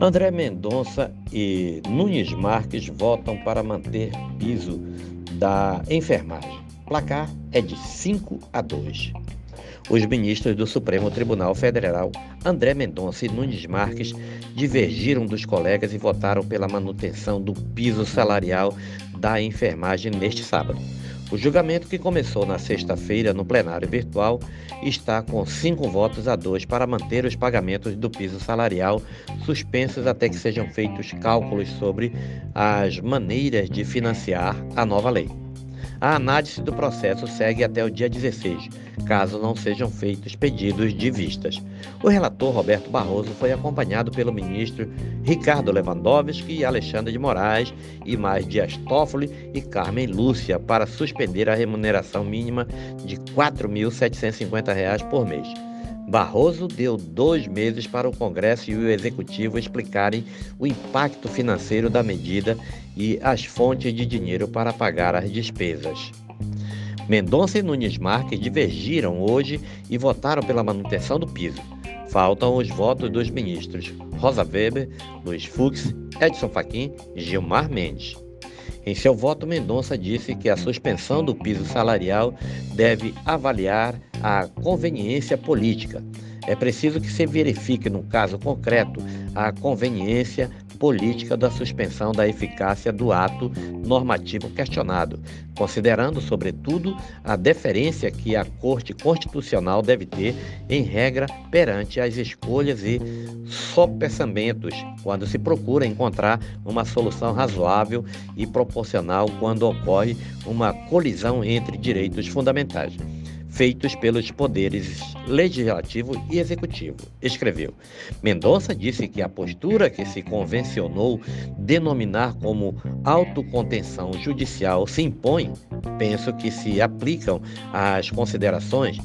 André Mendonça e Nunes Marques votam para manter piso da enfermagem. Placar é de 5 a 2. Os ministros do Supremo Tribunal Federal, André Mendonça e Nunes Marques, divergiram dos colegas e votaram pela manutenção do piso salarial da enfermagem neste sábado. O julgamento, que começou na sexta-feira no plenário virtual, está com cinco votos a dois para manter os pagamentos do piso salarial suspensos até que sejam feitos cálculos sobre as maneiras de financiar a nova lei. A análise do processo segue até o dia 16, caso não sejam feitos pedidos de vistas. O relator Roberto Barroso foi acompanhado pelo ministro Ricardo Lewandowski Alexandre de Moraes e mais Dias Toffoli e Carmen Lúcia para suspender a remuneração mínima de R$ 4.750 por mês. Barroso deu dois meses para o Congresso e o Executivo explicarem o impacto financeiro da medida e as fontes de dinheiro para pagar as despesas. Mendonça e Nunes Marques divergiram hoje e votaram pela manutenção do piso. Faltam os votos dos ministros Rosa Weber, Luiz Fux, Edson Fachin e Gilmar Mendes. Em seu voto, Mendonça disse que a suspensão do piso salarial deve avaliar a conveniência política. É preciso que se verifique, no caso concreto, a conveniência política da suspensão da eficácia do ato normativo questionado, considerando, sobretudo, a deferência que a Corte Constitucional deve ter, em regra, perante as escolhas e sopesamentos, quando se procura encontrar uma solução razoável e proporcional quando ocorre uma colisão entre direitos fundamentais feitos pelos poderes legislativo e executivo. Escreveu. Mendonça disse que a postura que se convencionou denominar como autocontenção judicial se impõe, penso que se aplicam às considerações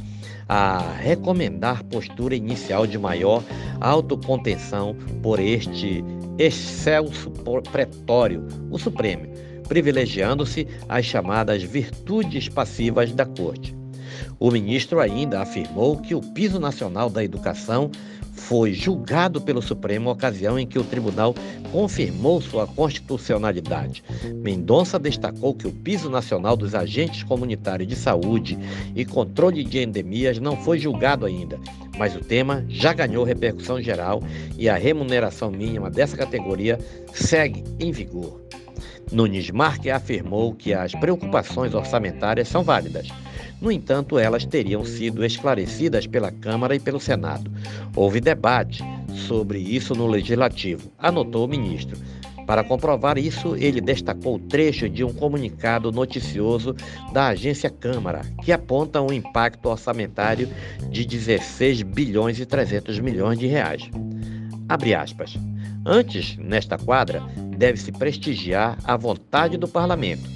a recomendar postura inicial de maior autocontenção por este excelso pretório, o Supremo, privilegiando-se as chamadas virtudes passivas da Corte. O ministro ainda afirmou que o piso nacional da educação foi julgado pelo Supremo ocasião em que o tribunal confirmou sua constitucionalidade. Mendonça destacou que o piso nacional dos agentes comunitários de saúde e controle de endemias não foi julgado ainda, mas o tema já ganhou repercussão geral e a remuneração mínima dessa categoria segue em vigor. Nunes Marque afirmou que as preocupações orçamentárias são válidas no entanto, elas teriam sido esclarecidas pela Câmara e pelo Senado. Houve debate sobre isso no Legislativo, anotou o ministro. Para comprovar isso, ele destacou o trecho de um comunicado noticioso da agência Câmara, que aponta um impacto orçamentário de 16 bilhões e 300 milhões de reais. Abre aspas. Antes, nesta quadra, deve-se prestigiar a vontade do parlamento.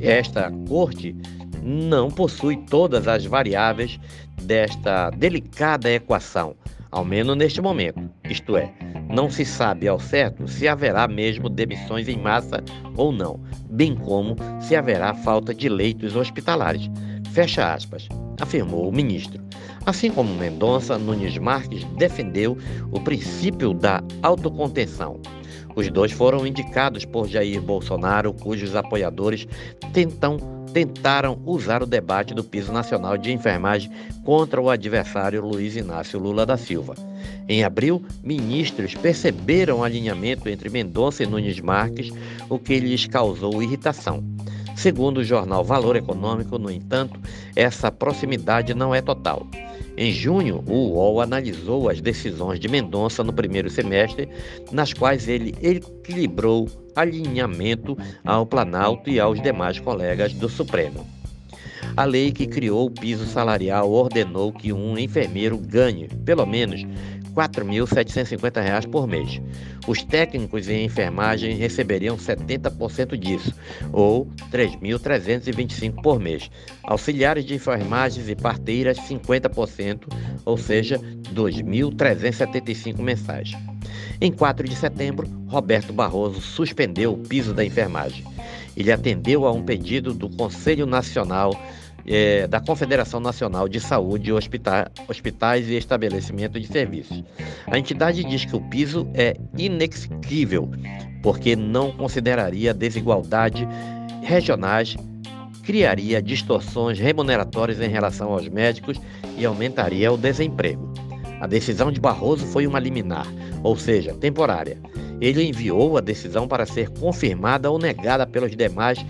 Esta corte não possui todas as variáveis desta delicada equação, ao menos neste momento. Isto é, não se sabe ao certo se haverá mesmo demissões em massa ou não, bem como se haverá falta de leitos hospitalares. Fecha aspas, afirmou o ministro. Assim como Mendonça, Nunes Marques defendeu o princípio da autocontenção. Os dois foram indicados por Jair Bolsonaro, cujos apoiadores tentam tentaram usar o debate do piso nacional de enfermagem contra o adversário Luiz Inácio Lula da Silva. Em abril, ministros perceberam alinhamento entre Mendonça e Nunes Marques, o que lhes causou irritação. Segundo o jornal Valor Econômico, no entanto, essa proximidade não é total. Em junho, o UOL analisou as decisões de Mendonça no primeiro semestre, nas quais ele equilibrou alinhamento ao Planalto e aos demais colegas do Supremo. A lei que criou o piso salarial ordenou que um enfermeiro ganhe, pelo menos, R$ 4.750 por mês. Os técnicos em enfermagem receberiam 70% disso, ou R$ 3.325 por mês. Auxiliares de enfermagens e parteiras, 50%, ou seja, R$ 2.375 mensais. Em 4 de setembro, Roberto Barroso suspendeu o piso da enfermagem. Ele atendeu a um pedido do Conselho Nacional é, da Confederação Nacional de Saúde, Hospita Hospitais e Estabelecimento de Serviços. A entidade diz que o piso é inexequível, porque não consideraria desigualdade regionais, criaria distorções remuneratórias em relação aos médicos e aumentaria o desemprego. A decisão de Barroso foi uma liminar, ou seja, temporária. Ele enviou a decisão para ser confirmada ou negada pelos demais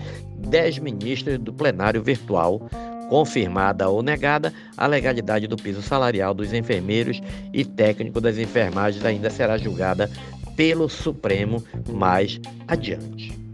dez ministros do plenário virtual, confirmada ou negada, a legalidade do piso salarial dos enfermeiros e técnico das enfermagens ainda será julgada pelo Supremo mais adiante.